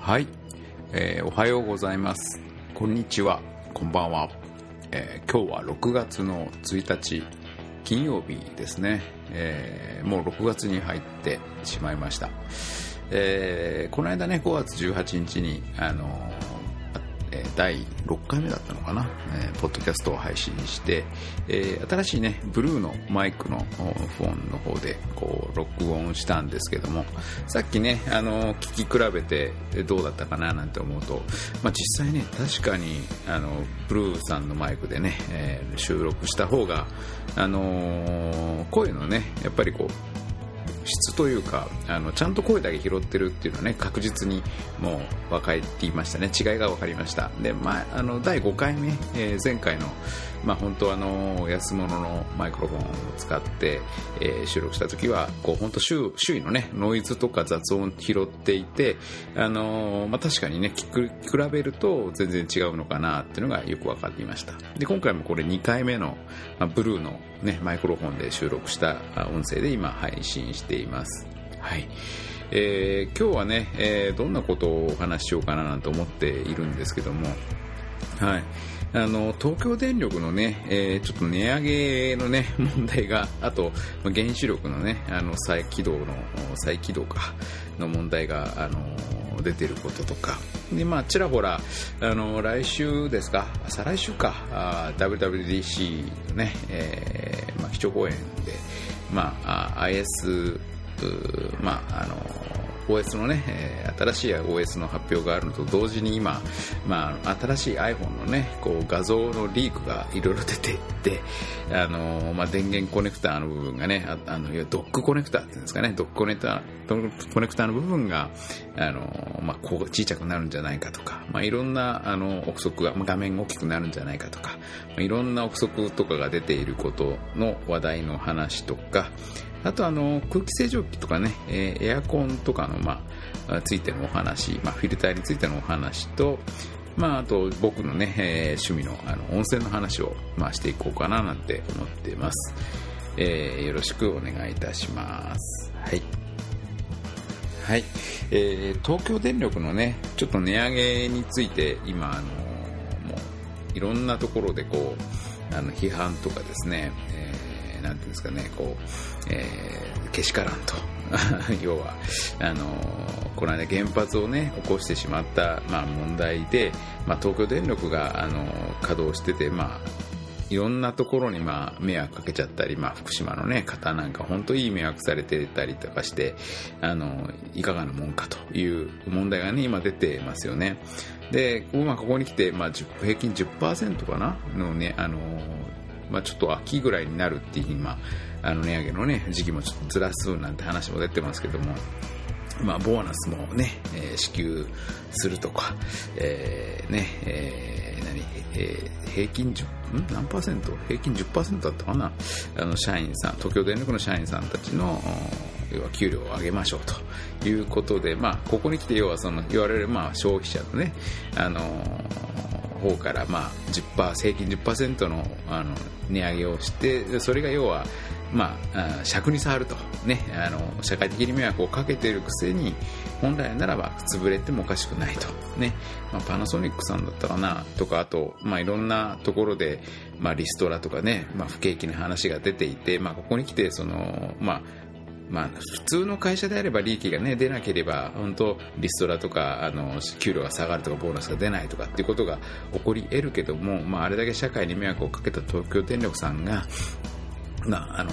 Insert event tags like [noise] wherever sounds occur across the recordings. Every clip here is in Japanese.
はい、えーおはようございます。こんにちは。こんばんは、えー今日は6月の1日金曜日ですね、えーもう6月に入ってしまいました、えーこの間ね5月18日にあのー第6回目だったのかな、えーポッドキャストを配信して、えー新しいねブルーのマイクのフォンの方でこう録音したんですけどもさっきねあの聞き比べてどうだったかななんて思うと、まあ、実際ね確かにあのブルーさんのマイクでね、えー収録した方があのー声のねやっぱりこう質というかあのちゃんと声だけ拾ってるっていうのはね確実にもう分かっていましたね。違いが分かりました。で、まあ、あの第5回目、えー前回の、まあ、本当あの安物のマイクロフォンを使って、えー収録した時はこう本当周周囲のねノイズとか雑音を拾っていてあのーまあ、確かにね聞く比べると全然違うのかなっていうのがよく分かっていました。で今回もこれ2回目の、まあ、ブルーの、ね、マイクロフォンで収録した音声で今配信しています。はい。えー今日はね、えーどんなことをお話ししようかななんて思っているんですけどもはい、あの東京電力のね、えーちょっと値上げのね [laughs] 問題があと原子力のねあの再起動の再起動かの問題があの出てることとか。でまあちらほらあの来週ですか再来週かあ WWDC のね、えーまあ基調講演でまあ IS まああの OS のね、えー新しい OS の発表があるのと同時に今、まあ、新しい iPhone のね、こう画像のリークがいろいろ出ていって、あのーまあ、電源コネクターの部分がね、ああの、ドックコネクターっていうんですかね、ドックコネクター、ドックコネクターの部分が、あのーまあ、こう小さくなるんじゃないかとか、まあ、いろんな、あの、憶測が、まあ画面が大きくなるんじゃないかとか、まあ、いろんな憶測とかが出ていることの話題の話とか、あとあの空気清浄機とかね、えーエアコンとかの、まあ、ついてのお話、まあ、フィルターについてのお話と、まあ、あと僕のね、えー趣味のあの温泉の話を、まあ、していこうかななんて思っています、えーよろしくお願いいたします。はい。はい、えー東京電力のねちょっと値上げについて今あのもういろんなところでこうあの批判とかですね、ーなんていうんですかねこう、えーけしからんと [laughs] 要はあのこの間原発をね起こしてしまった、まあ、問題で、まあ、東京電力があの稼働しててまあいろんなところにまあ迷惑かけちゃったり、まあ、福島の、ね、方なんか本当いい迷惑されてたりとかしてあのいかがなもんかという問題が、ね、今出てますよね。で、まあ、ここに来て、まあ、平均10%かな？のねあのまあ、ちょっと秋ぐらいになるっていうふうに、まあ、の値上げの、ね、時期もちょっとずらすなんて話も出てますけども、まあ、ボーナスもね、えー支給するとか、えーねえー何えー平均10ん？何パーセント？平均10%だったかな？あの社員さん東京電力の社員さんたちの要は給料を上げましょうということで、まあ、ここに来て要はその言われる、まあ、消費者のね、あの方から、まあ、10%平均10%のあの値上げをしてそれが要は、まあ、あ尺に触ると、ね、あの社会的に迷惑をかけているくせに本来ならば潰れてもおかしくないと、ねまあ、パナソニックさんだったかなとかあと、まあ、いろんなところで、まあ、リストラとかね、まあ、不景気な話が出ていて、まあ、ここに来てその、まあまあ、普通の会社であれば利益が、ね、出なければ本当リストラとかあの給料が下がるとかボーナスが出ないとかっていうことが起こり得るけども、まあ、あれだけ社会に迷惑をかけた東京電力さんが、まああの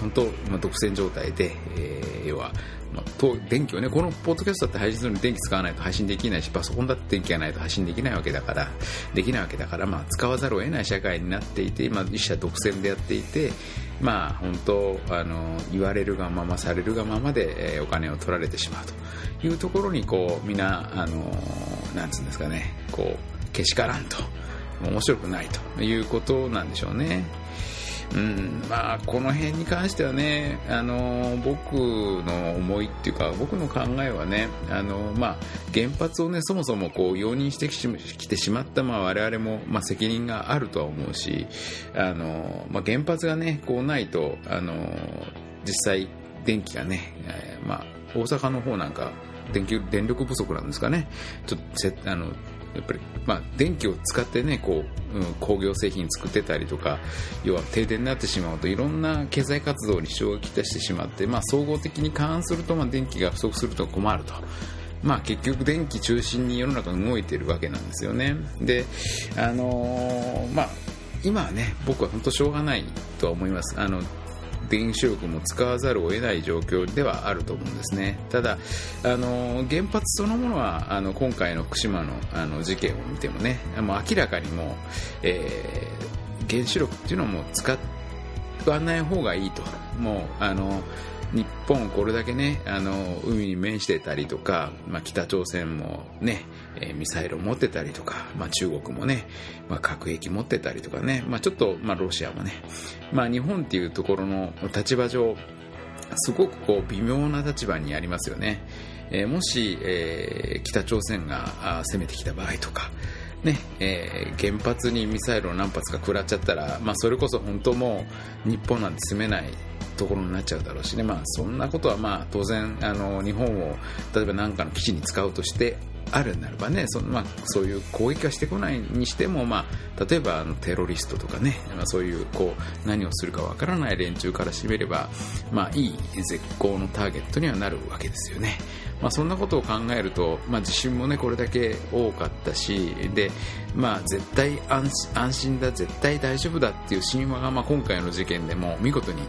本当、まあ、独占状態で、えー要は、まあ、と電気をねこのポッドキャストだって配信するのに電気使わないと配信できないしパソコンだって電気がないと配信できないわけだからできないわけだから、まあ、使わざるを得ない社会になっていて、まあ、一社独占でやっていてまあ本当あの言われるがままされるがままで、えーお金を取られてしまうというところにこうみんなあのなんつうんですかねこうけしからんと面白くないということなんでしょうね。うんまあ、この辺に関してはね、あの僕の思いっていうか僕の考えはね、あのまあ、原発をねそもそもこう容認してきてしまった、まあ、我々も、まあ、責任があるとは思うし、あのまあ、原発がねこうないと、あの実際電気がね、えー、まあ、大阪の方なんか電気電力不足なんですかね。ちょっとせあのやっぱり、まあ、電気を使ってねこう、うん、工業製品作ってたりとか要は停電になってしまうといろんな経済活動に支障をきたしてしまって、まあ、総合的に勘案すると、まあ、電気が不足すると困ると。まあ、結局電気中心に世の中動いているわけなんですよね。で、あのー、まあ、今はね、僕は本当しょうがないとは思います。あの、原子力も使わざるを得ない状況ではあると思うんですね。ただ、あの原発そのものはあの今回の福島のあの事件を見てもね、もう明らかにもう、えー、原子力っていうのはもう使わない方がいいと。もうあの日本これだけねあの海に面してたりとか、まあ、北朝鮮もね、えミサイルを持ってたりとか、まあ、中国もね、まあ、核兵器持ってたりとかね、まあ、ちょっと、まあ、ロシアもね、まあ、日本っていうところの立場上すごくこう微妙な立場にありますよね、えー、もし、えー、北朝鮮が攻めてきた場合とかねえー、原発にミサイルを何発か食らっちゃったら、まあ、それこそ本当もう日本なんて住めないところになっちゃうだろうしね、まあ、そんなことはまあ当然あの日本を例えば何かの基地に使うとしてあるならばねその、まあ、そういう攻撃はしてこないにしても、まあ、例えばあのテロリストとかね、まあ、そういうこう何をするかわからない連中からしてみれば、まあ、いい絶好のターゲットにはなるわけですよね。まあ、そんなことを考えると、まあ、地震もねこれだけ多かったしで、まあ、絶対安心だ絶対大丈夫だっていう神話が、まあ、今回の事件でも見事に、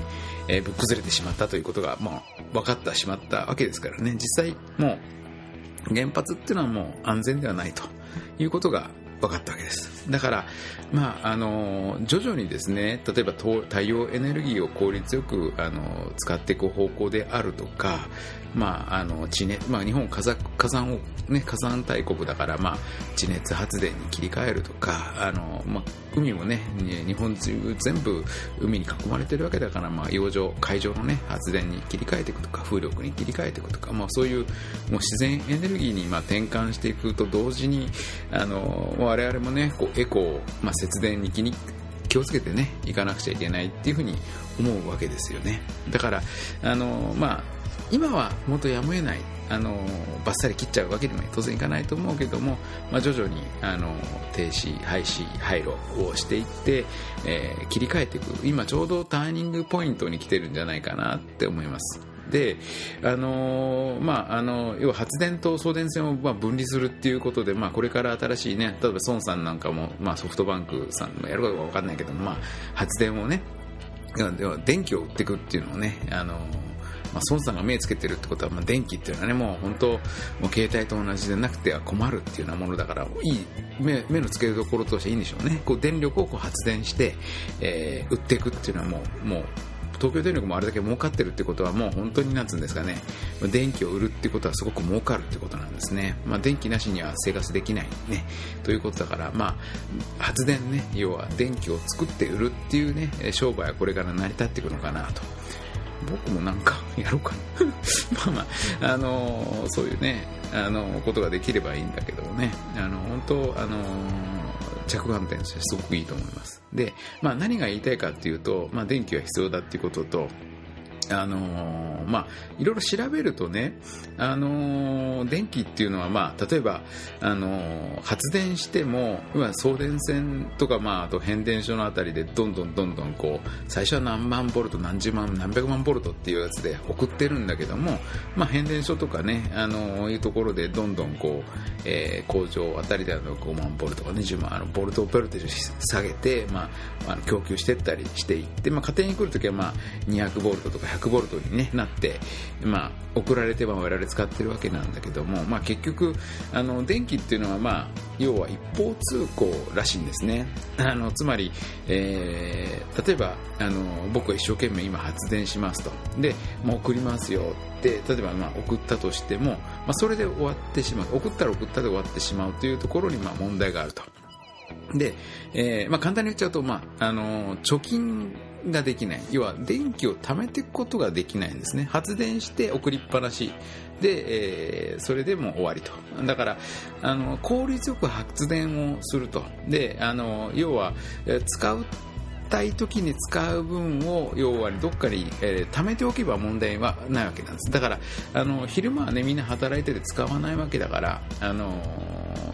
えー、ぶっ崩れてしまったということが、まあ、分かってしまったわけですからね実際もう原発っていうのはもう安全ではないということが分かったわけです。だから、まあ、あの、徐々にですね、例えば太陽エネルギーを効率よく、あの、使っていく方向であるとか、まあ、あの、地熱、まあ、日本火山火山を、ね、火山大国だから、まあ、地熱発電に切り替えるとか、あの、まあ、海もね、日本中全部海に囲まれているわけだから、まあ、洋上、海上のね、発電に切り替えていくとか、風力に切り替えていくとか、まあ、そういう、もう自然エネルギーに、まあ、転換していくと同時に、あの、我々もね、こう、エコー、まあ、節電に気に気をつけてね、いかなくちゃいけないっていうふうに思うわけですよね。だから、あの、まあ、今はもっとやむを得ないあのバッサリ切っちゃうわけにも当然いかないと思うけども、まあ、徐々にあの停止、廃止、廃炉をしていって、えー、切り替えていく。今ちょうどターニングポイントに来てるんじゃないかなって思います。で、あのー、まあ、あの要は発電と送電線をまあ分離するっていうことで、まあ、これから新しいね例えば孫さんなんかも、まあ、ソフトバンクさんもやるかどうか分かんないけども、まあ、発電をね電気を売っていくっていうのをね、あのーまあ、孫さんが目をつけてるってことは、まあ、電気っていうのはね、もう本当、もう携帯と同じでなくては困るっていうようなものだから、いい目目の付けどころとしていいんでしょうね。こう電力をこう発電して、えー、売っていくっていうのはもう、もう、東京電力もあれだけ儲かってるってことはもう本当になんつうんですかね、電気を売るってことはすごく儲かるってことなんですね。まあ、電気なしには生活できないね、ということだから、まあ、発電ね、要は電気を作って売るっていうね、商売はこれから成り立っていくのかなと。僕もなんかやろうかな [laughs] まあまあ、あのそういうね、あのことができればいいんだけどもね、あの本当、あの着眼点としてすごくいいと思います。で、まあ何が言いたいかっていうと、まあ電気は必要だっていうことと、あのー、まあ、いろいろ調べるとね、あのー、電気っていうのは、まあ、例えば、あのー、発電しても、送電線とか、まあ、あと変電所のあたりで、どんどんどんどん、こう、最初は何万ボルト、何十万、何百万ボルトっていうやつで送ってるんだけども、まあ、変電所とかね、あのいうところで、どんどん、こう、え工場あたりでの5万ボルトか20万、あの、ボルトをペルテ下げて、まあ、あの供給していったりしていって、まあ、家庭に来るときは、まあ、200ボルトとか100ボルトに、ね、なって、まあ、送られては我々使ってるわけなんだけども、まあ、結局あの電気っていうのは、まあ、要は一方通行らしいんですね。あのつまり、えー、例えばあの僕は一生懸命今発電しますと。で、まあ、送りますよ。って例えばまあ送ったとしても、まあ、それで終わってしまう。送ったら送ったで終わってしまうというところにまあ問題があると。で、えーまあ、簡単に言っちゃうと、まあ、あの貯金ができない。要は電気を貯めていくことができないんですね。発電して送りっぱなし。で、えー、それでも終わりと。だからあの効率よく発電をすると。であの要は使うたい時に使う分を要はどっかに、えー、貯めておけば問題はないわけなんです。だからあの昼間はねみんな働いてて使わないわけだからあの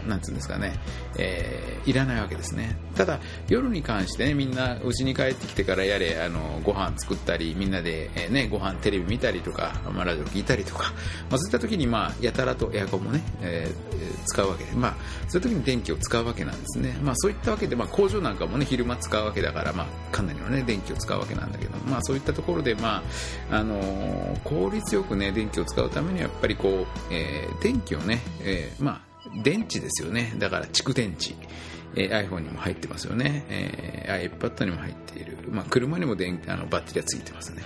なんつうんですかね、えー、いらないわけですね。ただ夜に関してねみんな家に帰ってきてからやれあのご飯作ったりみんなで、えー、ねご飯テレビ見たりとか、まあ、ラジオ聞いたりとか、まあ、そういった時にまあやたらとエアコンもね、えー、使うわけでまあそういう時に電気を使うわけなんですね。まあそういったわけで、まあ、工場なんかもね昼間使うわけだからまあかなりのね電気を使うわけなんだけどまあそういったところでまああのー、効率よくね電気を使うためにはやっぱりこう、えー、電気をね、えー、まあ電池ですよね。だから蓄電池。えー、iPhone にも入ってますよね。えー、iPad にも入っている。まあ、車にも電あのバッテリーがついてますね。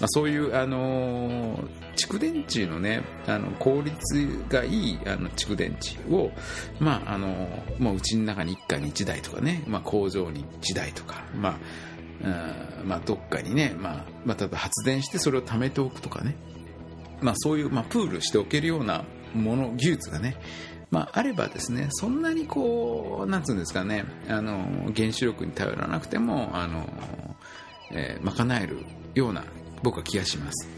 まあ、そういう、あのー、蓄電池のね、あの効率がいいあの蓄電池を、まあ、あのー、もううちの中に一家に一台とかね、まあ、工場に一台とか、まあ、うんまあ、どっかにね、まあ、まあ、例えば発電してそれを貯めておくとかね、まあ、そういう、まあ、プールしておけるようなもの、技術がね、まあ、あればですねそんなにこうなんつうんですかねあの原子力に頼らなくてもあの、えー、賄えるような僕は気がします、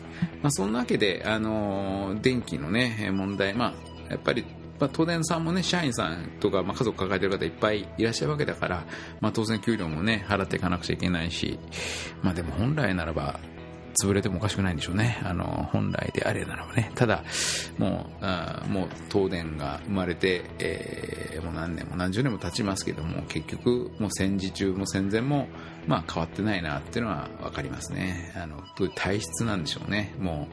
まあ、そんなわけであの電気のね問題まあやっぱりまあ、東電さんもね、社員さんとか、まあ、家族抱えてる方いっぱいいらっしゃるわけだから、まあ、当然給料もね、払っていかなくちゃいけないし、まあ、でも本来ならば、潰れてもおかしくないんでしょうね。あの、本来であれならばね。ただ、もう、あもう東電が生まれて、えー、もう何年も何十年も経ちますけども、結局、もう戦時中も戦前も、まあ変わってないなっていうのはわかりますね。あの、どういう体質なんでしょうね。も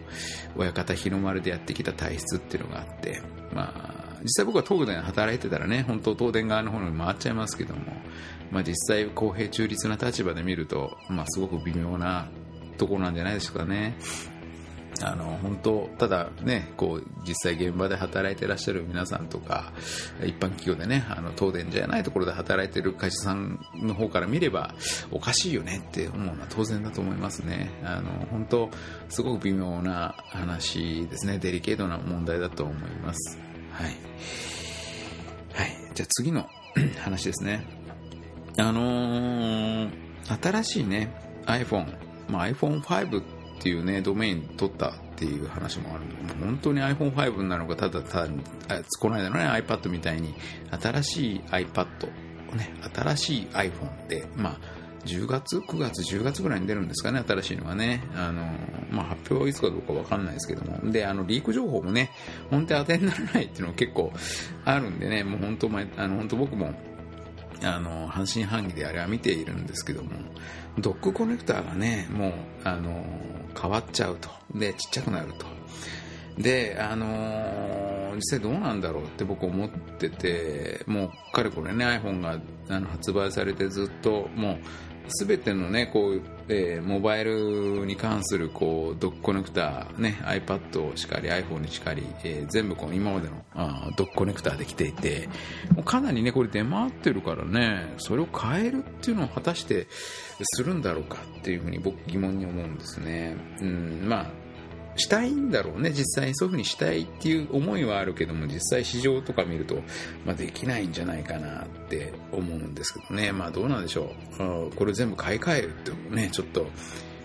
う、親方日の丸でやってきた体質っていうのがあって、まあ、実際僕は東電働いてたらね、本当東電側の方に回っちゃいますけども、まあ実際公平中立な立場で見ると、まあすごく微妙なところなんじゃないでしょうかね。あの本当ただねこう実際現場で働いてらっしゃる皆さんとか一般企業でねあの東電じゃないところで働いてる会社さんの方から見ればおかしいよねって思うのは当然だと思いますね。あの本当すごく微妙な話ですね。デリケートな問題だと思います。はい、はい、じゃあ次の [clears throat] 話ですね。あのー、新しいね iPhone まあ、iPhone5 っていうね、ドメイン取ったっていう話もある本当に iPhone5 なのか、ただただ、この間のね、iPad みたいに、新しい iPad、ね、新しい iPhone で、まあ、10月 ?9 月、10月ぐらいに出るんですかね、新しいのがね。あの、まあ、発表はいつかどうかわかんないですけども。で、あの、リーク情報もね、本当に当てにならないっていうのが結構あるんでね、もう本当、あの、本当僕も、あの、半信半疑であれは見ているんですけども、ドックコネクターがね、もう、あの、変わっちゃうと。で、ちっちゃくなると。で、あの、実際どうなんだろうって僕思ってて、もう、かれこれね、iPhone があの発売されてずっと、もう、すべてのね、こう、えー、モバイルに関する、こう、ドックコネクター、ね、iPad しかり、iPhone にしかり、えー、全部こう、今までのあドックコネクターできていて、もうかなりね、これ出回ってるからね、それを変えるっていうのを果たしてするんだろうかっていうふうに僕疑問に思うんですね。うん、まあ、したいんだろうね、実際にそういうふうにしたいっていう思いはあるけども、実際市場とか見ると、まあ、できないんじゃないかなって思うんですけどね、まあどうなんでしょう。これ全部買い替えるってね、ちょっと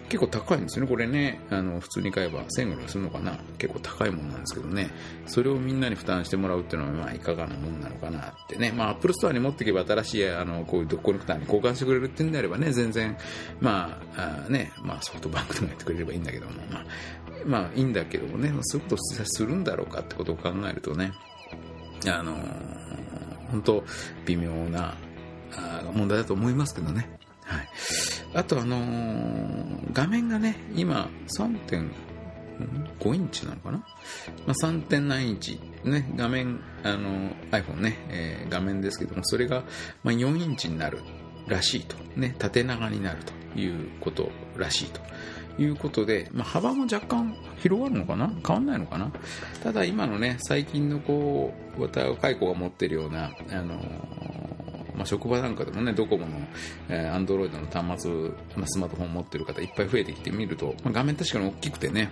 結構高いんですよね、これね。あの、普通に買えば1000円ぐらいするのかな。結構高いもんなんですけどね。それをみんなに負担してもらうっていうのは、まあ、いかがなもんなのかなってね。まあ、アップルストアに持っていけば新しい、あの、こういうドックコネクターに交換してくれるっていうんであればね、全然、まあ、あね、まあ、ソフトバンクでもやってくれればいいんだけども、まあ、まあ、いいんだけどもね、そういうことするんだろうかってことを考えるとね、あの本当、微妙な問題だと思いますけどね。はい。あとあのー、画面がね、今3.5インチなのかな、まあ、3.9インチ、ね、画面、あのー、iPhone ね、えー、画面ですけども、それが、まあ、4インチになるらしいと。ね、縦長になるということらしいと。いうことで、まあ、幅も若干広がるのかな？変わんないのかな？ただ今のね、最近のこう、若い子が持ってるような、あのまあ、職場なんかでもねドコモの、えー、アンドロイドの端末、まあ、スマートフォン持ってる方いっぱい増えてきてみると、まあ、画面確かに大きくてね。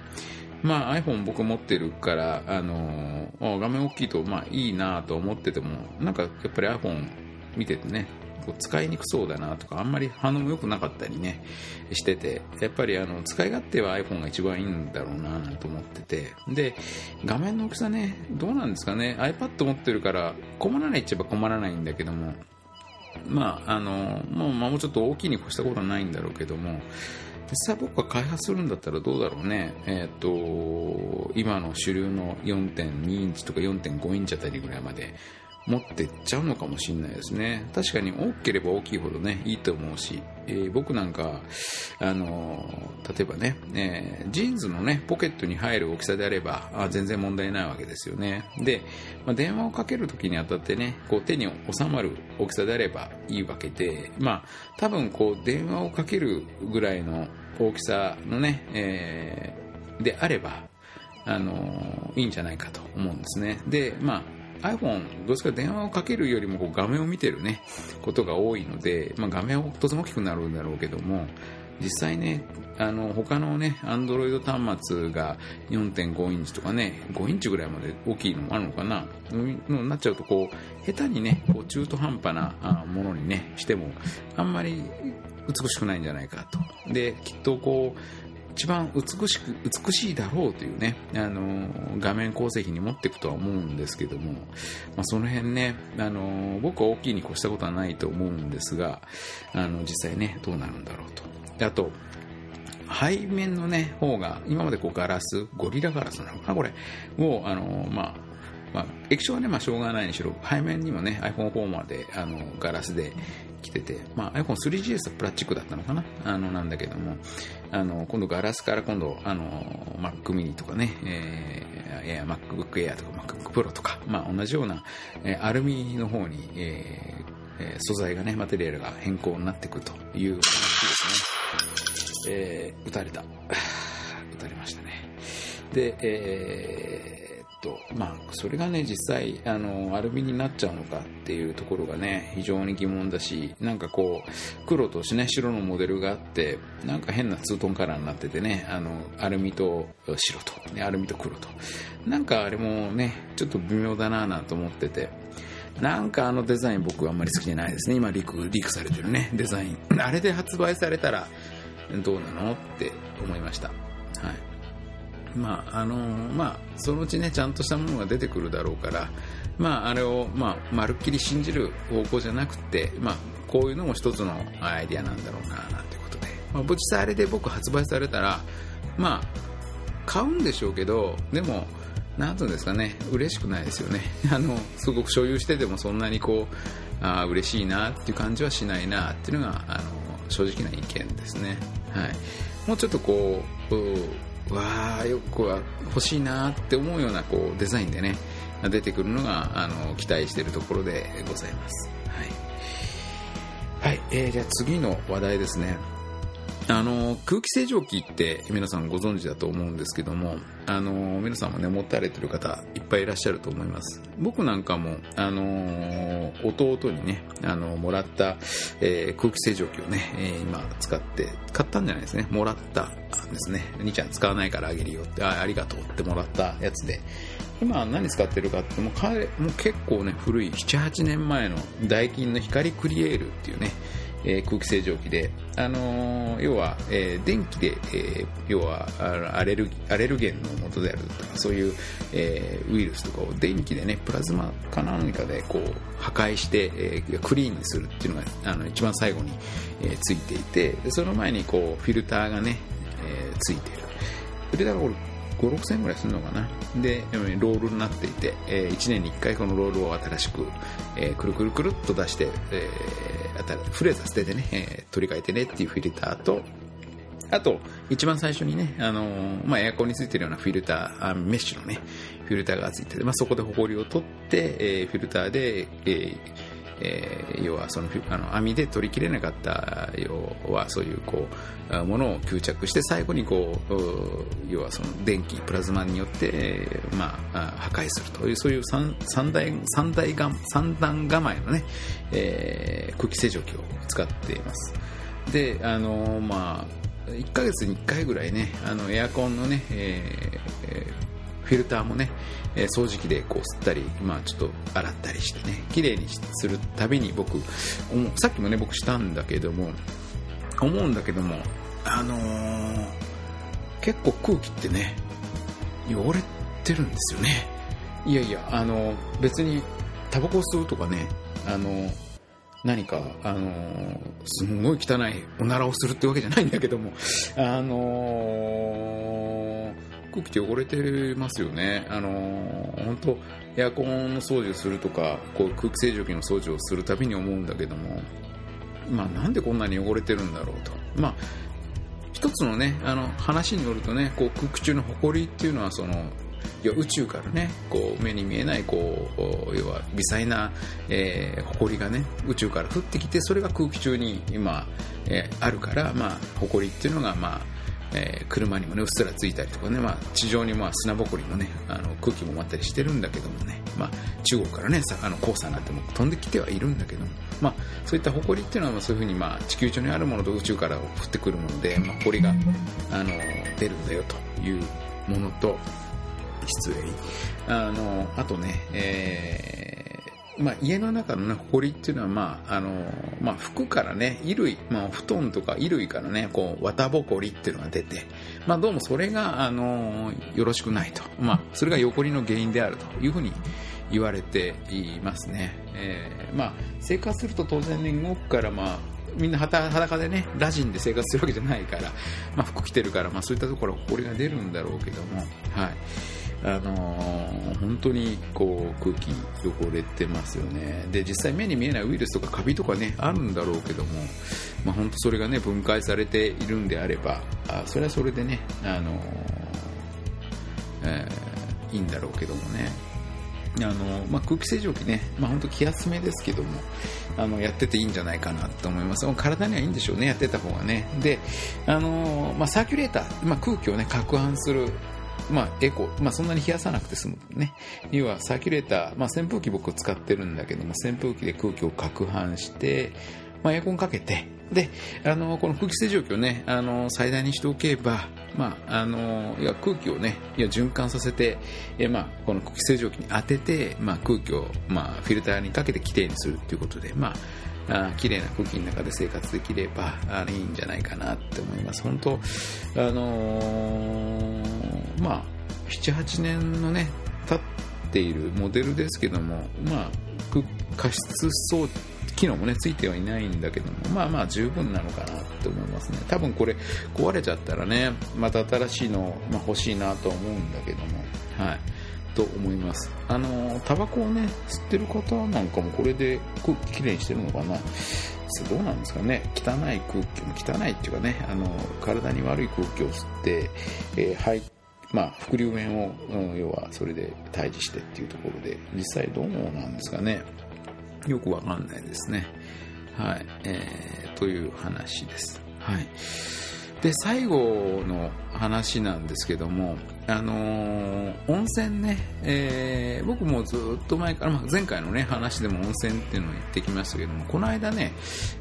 まあ、iPhone 僕持ってるから、あのー、画面大きいと、まあ、いいなと思っててもなんかやっぱり iPhone 見ててねこう使いにくそうだなとかあんまり反応も良くなかったりねしててやっぱりあの使い勝手は iPhone が一番いいんだろうななんて思っててで画面の大きさねどうなんですかね iPad 持ってるから困らないっちゃえば困らないんだけどもまああのもうもうちょっと大きいに越したことはないんだろうけども実際僕が開発するんだったらどうだろうね、えっ、ー、と今の主流の4.2インチとか4.5インチあたりぐらいまで持ってっちゃうのかもしれないですね。確かに大きければ大きいほどねいいと思うし、えー、僕なんかあの例えばね、えー、ジーンズのねポケットに入る大きさであればあ全然問題ないわけですよね。で、まあ、電話をかけるときにあたってねこう手に収まる大きさであればいいわけでまあ多分こう電話をかけるぐらいの大きさのね、え、であればあのいいんじゃないかと思うんですね。でまあ iPhone、どうですか電話をかけるよりもこう画面を見てるね、ことが多いので、まあ、画面はとても大きくなるんだろうけども、実際ね、あの、他のね、Android 端末が4.5インチとかね、5インチぐらいまで大きいのもあるのかな、のなっちゃうと、こう、下手にね、こう中途半端なものにね、しても、あんまり美しくないんじゃないかと。で、きっとこう、一番美しく美しいだろうというね、あの画面構成比に持っていくとは思うんですけども、まあ、その辺ね、あの僕は大きいに越したことはないと思うんですがあの実際ねどうなるんだろうと。であと背面のね方が今までこうガラスゴリラガラスなのかなこれ。をあのまあまあ、液晶はね、まあ、しょうがないにしろ、背面にもね、iPhone4 まであのガラスで来てて、まあ、iPhone3GS はプラスチックだったのかなあのなんだけども、あの今度ガラスから今度あの Mac mini とかね、えー、MacBook Air とか MacBook Pro とか、まあ、同じような、えー、アルミの方に、えー、素材がね、マテリアルが変更になっていくという話ですね。えー、撃たれた。[sighs] 撃たれましたね。で、えーと、まあ、それがね、実際、あの、アルミになっちゃうのかっていうところがね、非常に疑問だし、なんかこう、黒とね、白のモデルがあって、なんか変なツートンカラーになっててね、あの、アルミと白と、ね、アルミと黒と。なんかあれもね、ちょっと微妙だなぁなと思ってて、なんかあのデザイン僕はあんまり好きじゃないですね。今リク、リークされてるね、デザイン。あれで発売されたらどうなのって思いました。まああのまあ、そのうちねちゃんとしたものが出てくるだろうから、まあ、あれを、まあ、まるっきり信じる方向じゃなくて、まあ、こういうのも一つのアイディアなんだろうななんてことで、まあ、実際あれで僕発売されたら、まあ、買うんでしょうけどでもなんていうんですかね嬉しくないですよね。[laughs] あのすごく所有しててもそんなにこうあ嬉しいなっていう感じはしないなっていうのがあの正直な意見ですね、はい、もうちょっとこうわあよくは欲しいなって思うようなこうデザインでね出てくるのがあの期待しているところでございます。はい、はいえー、じゃあ次の話題ですね。あの空気清浄機って皆さんご存知だと思うんですけどもあの皆さんもね持たれてる方いっぱいいらっしゃると思います。僕なんかもあの弟にねあのもらった、えー、空気清浄機をね、えー、今使って買ったんじゃないですね。もらったんですね。兄ちゃん使わないからあげるよってあありがとうってもらったやつで。今何使ってるかってもう彼もう結構ね古い78年前のダイキンの光クリエールっていうねえー、空気清浄機で、あのー、要は、えー、電気で、えー、要はアレルアレルゲンの元であるとかそういう、えー、ウイルスとかを電気でねプラズマか何かでこう破壊して、えー、クリーンにするっていうのがあの一番最後に、えー、ついていてその前にこうフィルターがね、えー、ついてる。フィルターが5、6千円ぐらいするのかな。で、ロールになっていて、えー、1年に1回このロールを新しく、えー、くるくるくるっと出して、えー、フレーザー捨ててね、えー、取り替えてねっていうフィルターと、あと、一番最初にね、あのー、まあ、エアコンについてるようなフィルター、あメッシュのね、フィルターがついてて、まあ、そこでホコリを取って、えー、フィルターで、えーえー、要はそのあの網で取りきれなかった要はそういうこうものを吸着して最後にこう要はその電気プラズマによって、まあ、破壊するというそういう三三大三大が三段構えのね、えー、空気清浄機を使っています。であのまあ1ヶ月に1回ぐらいねあのエアコンのね、えーフィルターもね、えー、掃除機でこう吸ったり、まあ、ちょっと洗ったりしてね綺麗にするたびに僕さっきもね僕したんだけども思うんだけどもあのー、結構空気ってね汚れてるんですよね。いやいやあのー、別にタバコを吸うとかねあの何か、あのー、すごい汚いおならをするってわけじゃないんだけども、あのー、空気って汚れてますよね。あの、本当エアコンの掃除をするとか、こう空気清浄機の掃除をするたびに思うんだけども、まあなんでこんなに汚れてるんだろうと。まあ一つのね、あの話によるとね、こう空気中の埃っていうのはその要は宇宙からねこう目に見えないこう要は微細な、えー、埃がね宇宙から降ってきてそれが空気中に今、えー、あるから、まあ、埃っていうのが、まあえー、車にもねうっすらついたりとかね、まあ、地上にまあ砂ぼこりのねあの空気も舞ったりしてるんだけどもね、まあ、中国からねあの黄砂なんても飛んできてはいるんだけども、まあ、そういった埃っていうのはまあそういうふうにまあ地球上にあるものと宇宙から降ってくるもので、まあ、埃があの出るんだよというものと失礼。あのあとね、えーまあ、家の中の、ね、埃っていうのは、まああのまあ、服からね衣類、まあ、お布団とか衣類からねこう綿ぼこりっていうのが出て、まあ、どうもそれが、あのよろしくないと、まあ、それが横りの原因であるというふうに言われていますね、えーまあ、生活すると当然ね動くから、まあ、みんな裸でねラジンで生活するわけじゃないから、まあ、服着てるから、まあ、そういったところは埃が出るんだろうけどもはい。あのー、本当にこう空気汚れてますよね。で実際目に見えないウイルスとかカビとかねあるんだろうけども、まあ、本当それがね分解されているんであればあそれはそれでね、あのー、えー、いいんだろうけどもね。あのまあ、空気清浄機ね、まあ、本当気休めですけどもあのやってていいんじゃないかなと思います。体にはいいんでしょうねやってた方がね。であの、まあ、サーキュレーター、まあ、空気をね攪拌するまあ、エコ、まあ、そんなに冷やさなくて済むね。要は、サーキュレーター、まあ、扇風機僕使ってるんだけども、扇風機で空気を攪拌して、まあ、エアコンかけて、で、あの、この空気清浄機をね、あの、最大にしておけば、まあ、あの、いや、空気をね、いや、循環させて、え、まあ、この空気清浄機に当てて、まあ、空気を、まあ、フィルターにかけてきれいにするということで、まあ、あ綺麗な空気の中で生活できればあいいんじゃないかなって思います。本当あのー、まあ、7、8年のね、経っているモデルですけども、まあ、加湿装機能もね、ついてはいないんだけども、まあまあ十分なのかなって思いますね。多分これ壊れちゃったらね、また新しいの、ま、欲しいなと思うんだけども、はい。と思います。あの、タバコをね、吸ってる方なんかもこれで空気きれいにしてるのかなどうなんですかね汚い空気も汚いっていうかね、あの、体に悪い空気を吸って、えー、はい、まあ、副流面を、要はそれで退治してっていうところで、実際どうなんですかねよくわかんないですね。はい、えー、という話です。はい。で、最後の話なんですけども、あのー、温泉ね、えー、僕もずっと前から、まあ、前回のね、話でも温泉っていうのを行ってきましたけども、この間ね、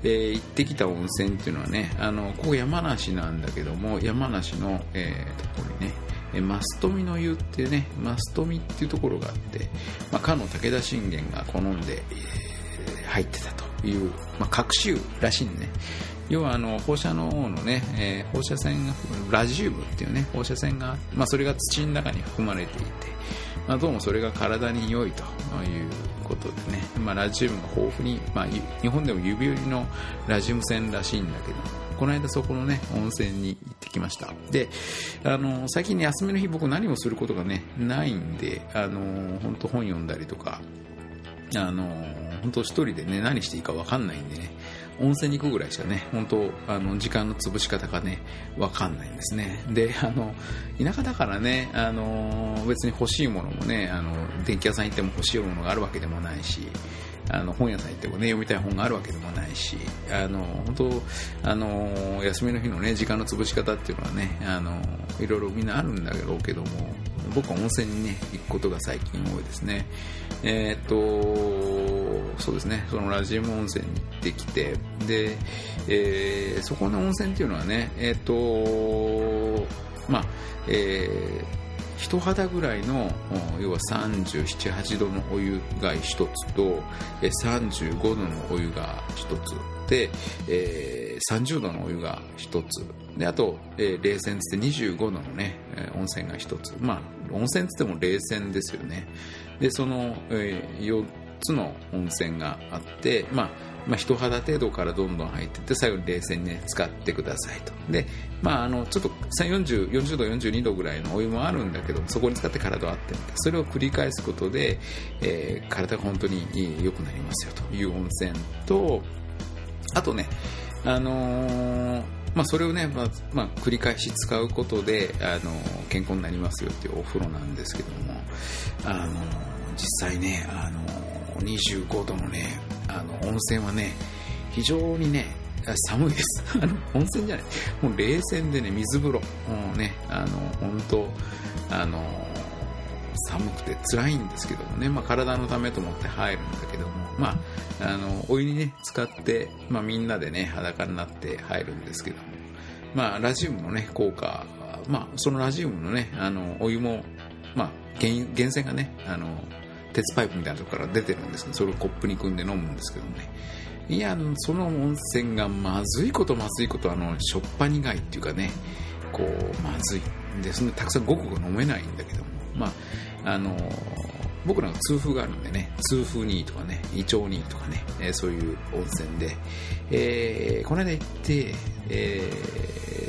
えー、行ってきた温泉っていうのはね、あの、ここ山梨なんだけども、山梨の、えー、ところにね、増富の湯っていうね、増富っていうところがあって、まあ、かの武田信玄が好んで、えー、入ってたという、まあ、隠し湯らしいんでね。要はあの放射能のね、えー、放射線がラジウムっていうね放射線が、まあ、それが土の中に含まれていて、まあ、どうもそれが体に良いということでね、まあ、ラジウムが豊富に、まあ、日本でも指折りのラジウム線らしいんだけどこの間そこのね温泉に行ってきましたであの最近、ね、休みの日僕何もすることがねないんであの本当本読んだりとかあの本当一人でね何していいか分かんないんでね温泉に行くぐらいしかね、本当あの、時間の潰し方がね、わかんないんですね。で、あの、田舎だからね、あの、別に欲しいものもね、あの、電気屋さん行っても欲しいものがあるわけでもないし、あの本屋さん行ってもね読みたい本があるわけでもないしあの本当あの休みの日のね時間の潰し方っていうのはねあのいろいろみんなあるんだろうけども僕は温泉にね行くことが最近多いですね。えー、っとそうですねそのラジウム温泉に行ってきてで、えー、そこの温泉っていうのはねえー、っとまあえー人肌ぐらいの要は37、8度のお湯が1つと35度のお湯が1つで、えー、30度のお湯が1つ。であと、えー、冷泉つって25度のね温泉が1つ。まあ温泉つっても冷泉ですよね。でその、えー、4つの温泉があってまあまあ、人肌程度からどんどん入っていって最後に冷静に、ね、使ってくださいと。で、まあ、あのちょっと 40, 40度42度ぐらいのお湯もあるんだけどそこに使って体を温めてそれを繰り返すことで、えー、体が本当に良くなりますよと。いう温泉とあとね、あのーまあ、それをね、まあまあ、繰り返し使うことで、あの健康になりますよっていうお風呂なんですけども、あの実際ね、あの25度のねあの温泉はね非常にね寒いです。[laughs] あの温泉じゃない。もう冷泉でね水風呂もうねあの本当あの寒くて辛いんですけどもね、まあ、体のためと思って入るんだけども、まあ、あのお湯にね使って、まあ、みんなでね裸になって入るんですけども、まあ、ラジウムのね効果、まあ、そのラジウムのねあのお湯も、まあ、源泉がねあの鉄パイプみたいなところから出てるんですけどそれをコップに汲んで飲むんですけどね。いやその温泉がまずいことまずいことあのしょっぱ苦いっていうかねこうまずいでそんなたくさんごくごく飲めないんだけども。まああの僕らが痛風があるんでね痛風にいいとかね胃腸にいいとかね、えー、そういう温泉で、えー、この間行って、え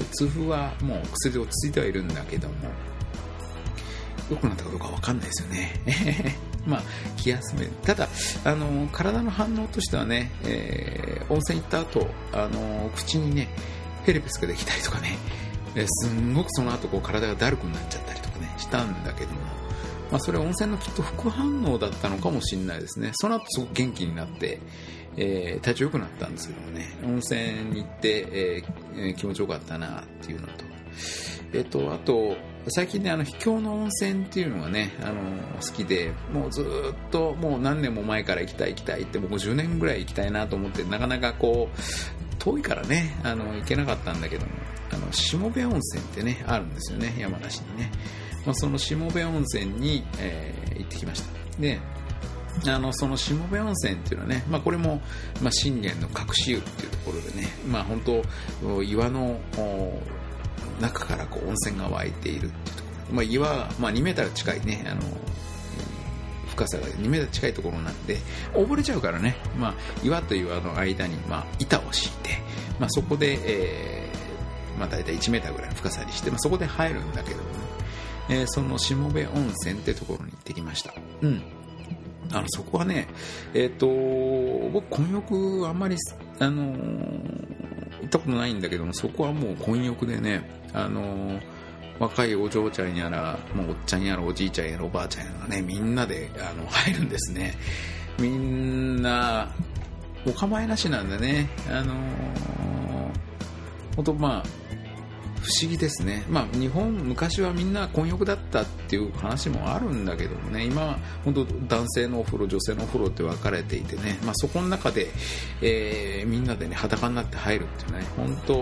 ー、痛風はもう薬で落ち着いてはいるんだけども良くなったかどうか分かんないですよね。まあ、気休め。ただ、あの、体の反応としてはね、えー、温泉行った後、あの、口にね、ヘルペスができたりとかね、すんごくその後こう体がだるくなっちゃったりとかね、したんだけども、まあ、それは温泉のきっと副反応だったのかもしれないですね。その後すごく元気になって、えー、体調良くなったんですけどもね、温泉に行って、えー、気持ちよかったなっていうのと、えっ、と、あと、最近ね、あの、秘境の温泉っていうのがね、あの、好きで、もうずっと、もう何年も前から行きたい行きたいって、もう10年ぐらい行きたいなと思って、なかなかこう、遠いからね、あの、行けなかったんだけども、あの、下部温泉ってね、あるんですよね、山梨にね。まあ、その下部温泉に、えー、行ってきました。で、あのその下部温泉っていうのはね、まあ、これも、まあ、信玄の隠し湯っていうところでね、まあ、本当岩の中からこう温泉が湧いているっていうところ、まあ、岩、まあ、2メーター近いねあの深さが2メーター近いところなんで溺れちゃうからね、まあ、岩と岩の間に、まあ、板を敷いて、まあ、そこで、えーまあ、大体1メーターぐらいの深さにして、まあ、そこで入るんだけども、ね、えー、その下部温泉ってところに行ってきました。うん。あのそこはね、えっ、ー、と僕、混浴あんまり、あのー、行ったことないんだけども、そこはもう混浴でね、あの若いお嬢ちゃんやら、もうおっちゃんやらおじいちゃんやらおばあちゃんやらね、みんなであの [laughs] 入るんですね。みんな、お構いなしなんでね。あのー、本当まあ、不思議ですね。まあ、日本、昔はみんな混浴だったっていう話もあるんだけどもね、今は本当男性のお風呂、女性のお風呂って分かれていてね、まあ、そこの中で、えー、みんなでね、裸になって入るっていうね、本当、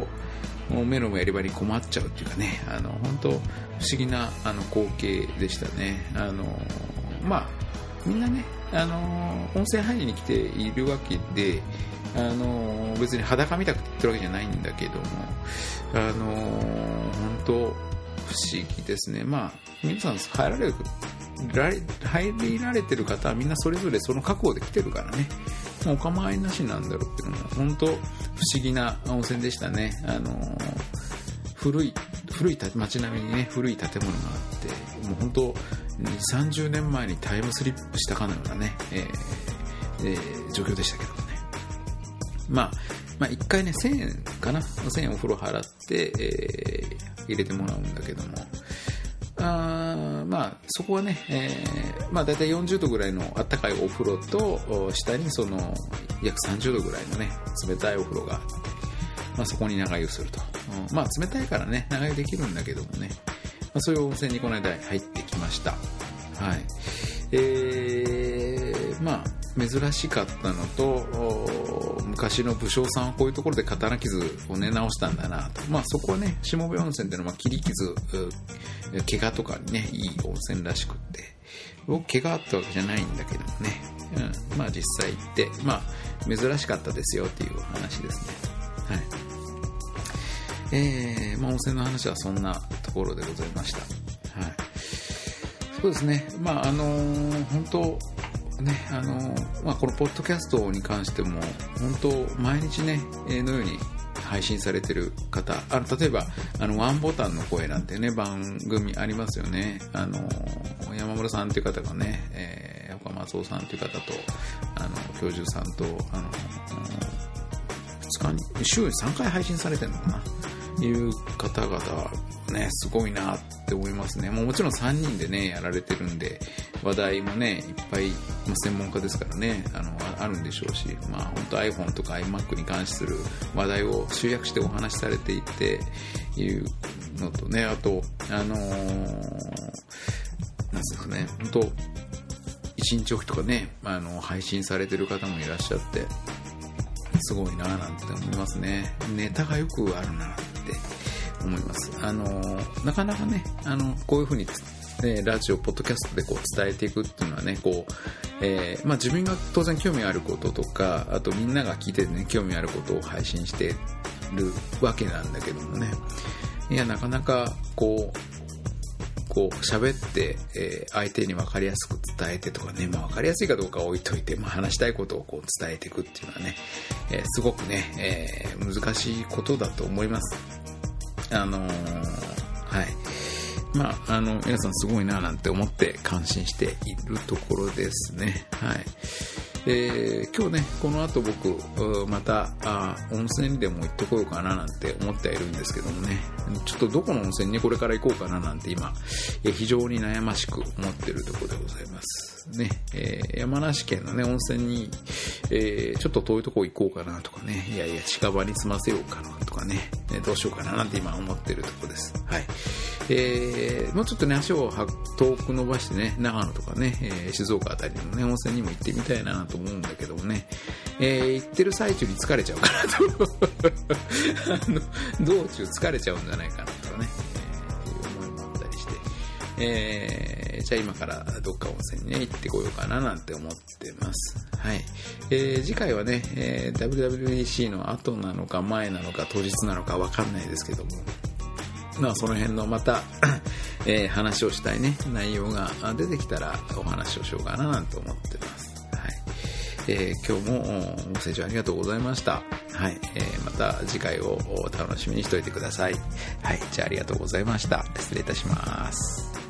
もう目のやり場に困っちゃうっていうかね、あの、本当不思議なあの光景でしたね。あの、まあ、みんなね、あの、温泉入りに来ているわけで、あの別に裸見たくて言ってるわけじゃないんだけども、あの本当不思議ですね。まあ、皆さん入られる、入られてる方はみんなそれぞれその覚悟で来てるからね。お構いなしなんだろうけども、本当不思議な温泉でしたね。あの古い、古い街並みにね、古い建物があって、もう本当、30年前にタイムスリップしたかのようなね、えーえー、状況でしたけどもね。まあ、まあ、1回ね、1000円かな ?1000 円お風呂払って、えー、入れてもらうんだけども、あまあそこはね、えー、まあ大体40度ぐらいのあったかいお風呂と下にその約30度ぐらいのね冷たいお風呂があって、まあ、そこに長湯すると、まあ冷たいからね長湯できるんだけどもね、まあ、そういう温泉にこの間入ってきました。はい。えー、まあ珍しかったのと昔の武将さんはこういうところで刀傷をね直したんだなと、まあ、そこはね下部温泉っていうのは切り傷怪我とかにねいい温泉らしくって僕怪我あったわけじゃないんだけどね、うん、まあ実際行ってまあ珍しかったですよっていう話ですね。はい。えー、まあ温泉の話はそんなところでございました。はい。そうですねまああのー、本当ね、あの、まあ、このポッドキャストに関しても、本当、毎日ね、のように配信されてる方、あの、例えば、あの、ワンボタンの声なんてね、番組ありますよね。あの、山村さんという方がね、えー、岡松尾さんという方と、あの、教授さんと、あの、2日に、週に3回配信されてるのかな。いう方々ね、すごいなって思いますね。もうもちろん3人でね、やられてるんで、話題もね、いっぱい、まあ、専門家ですからね、あの、あるんでしょうし、まあ本当 iPhone とか iMac に関する話題を集約してお話しされていって、いうのとね、あと、あのー、なんですかね、本当一日おきとかね、あの、配信されてる方もいらっしゃって、すごいなぁなんて思いますね。ネタがよくあるなって思います。あの、なかなかね、あの、こういうふうに、ね、ラジオ、ポッドキャストでこう伝えていくっていうのはね、こう、えー、まあ自分が当然興味あることとか、あとみんなが聞いてね、興味あることを配信してるわけなんだけどもね、いや、なかなか、こう、こう喋って、えー、相手に分かりやすく伝えてとかね、まあ、分かりやすいかどうかは置いといて、まあ、話したいことをこう伝えていくっていうのはね、えー、すごくね、えー、難しいことだと思います。あのー、はい。まあ、あの、皆さんすごいななんて思って感心しているところですね。はい。えー、今日ね、この後僕、またあ温泉にでも行ってこようかななんて思ってはいるんですけどもね、ちょっとどこの温泉にこれから行こうかななんて今、えー、非常に悩ましく思っているところでございます。ね、えー、山梨県のね、温泉に、えー、ちょっと遠いとこ行こうかなとかね、いやいや近場に住ませようかなとかね、えどうしようかななんて今思ってるとこです。はい。えー、もうちょっとね、足を遠く伸ばしてね、長野とかね、え、静岡あたりのね、温泉にも行ってみたいなと思うんだけどもね、えー、行ってる最中に疲れちゃうかなと [laughs] あの、道中疲れちゃうんじゃないかなとかね、えー、いう思いもあったりして、えー、じゃあ今からどっか温泉にね、行ってこようかななんて思ってます。はい。えー、次回はね、えー、WWDC の後なのか前なのか当日なのかわかんないですけども、まあその辺のまた [coughs] えー、話をしたいね、内容が出てきたらお話をしようかななんて思ってます。はい。えー、今日もご清聴ありがとうございました。はい。えー、また次回をお楽しみにしておいてください。はい。じゃあありがとうございました。失礼いたします。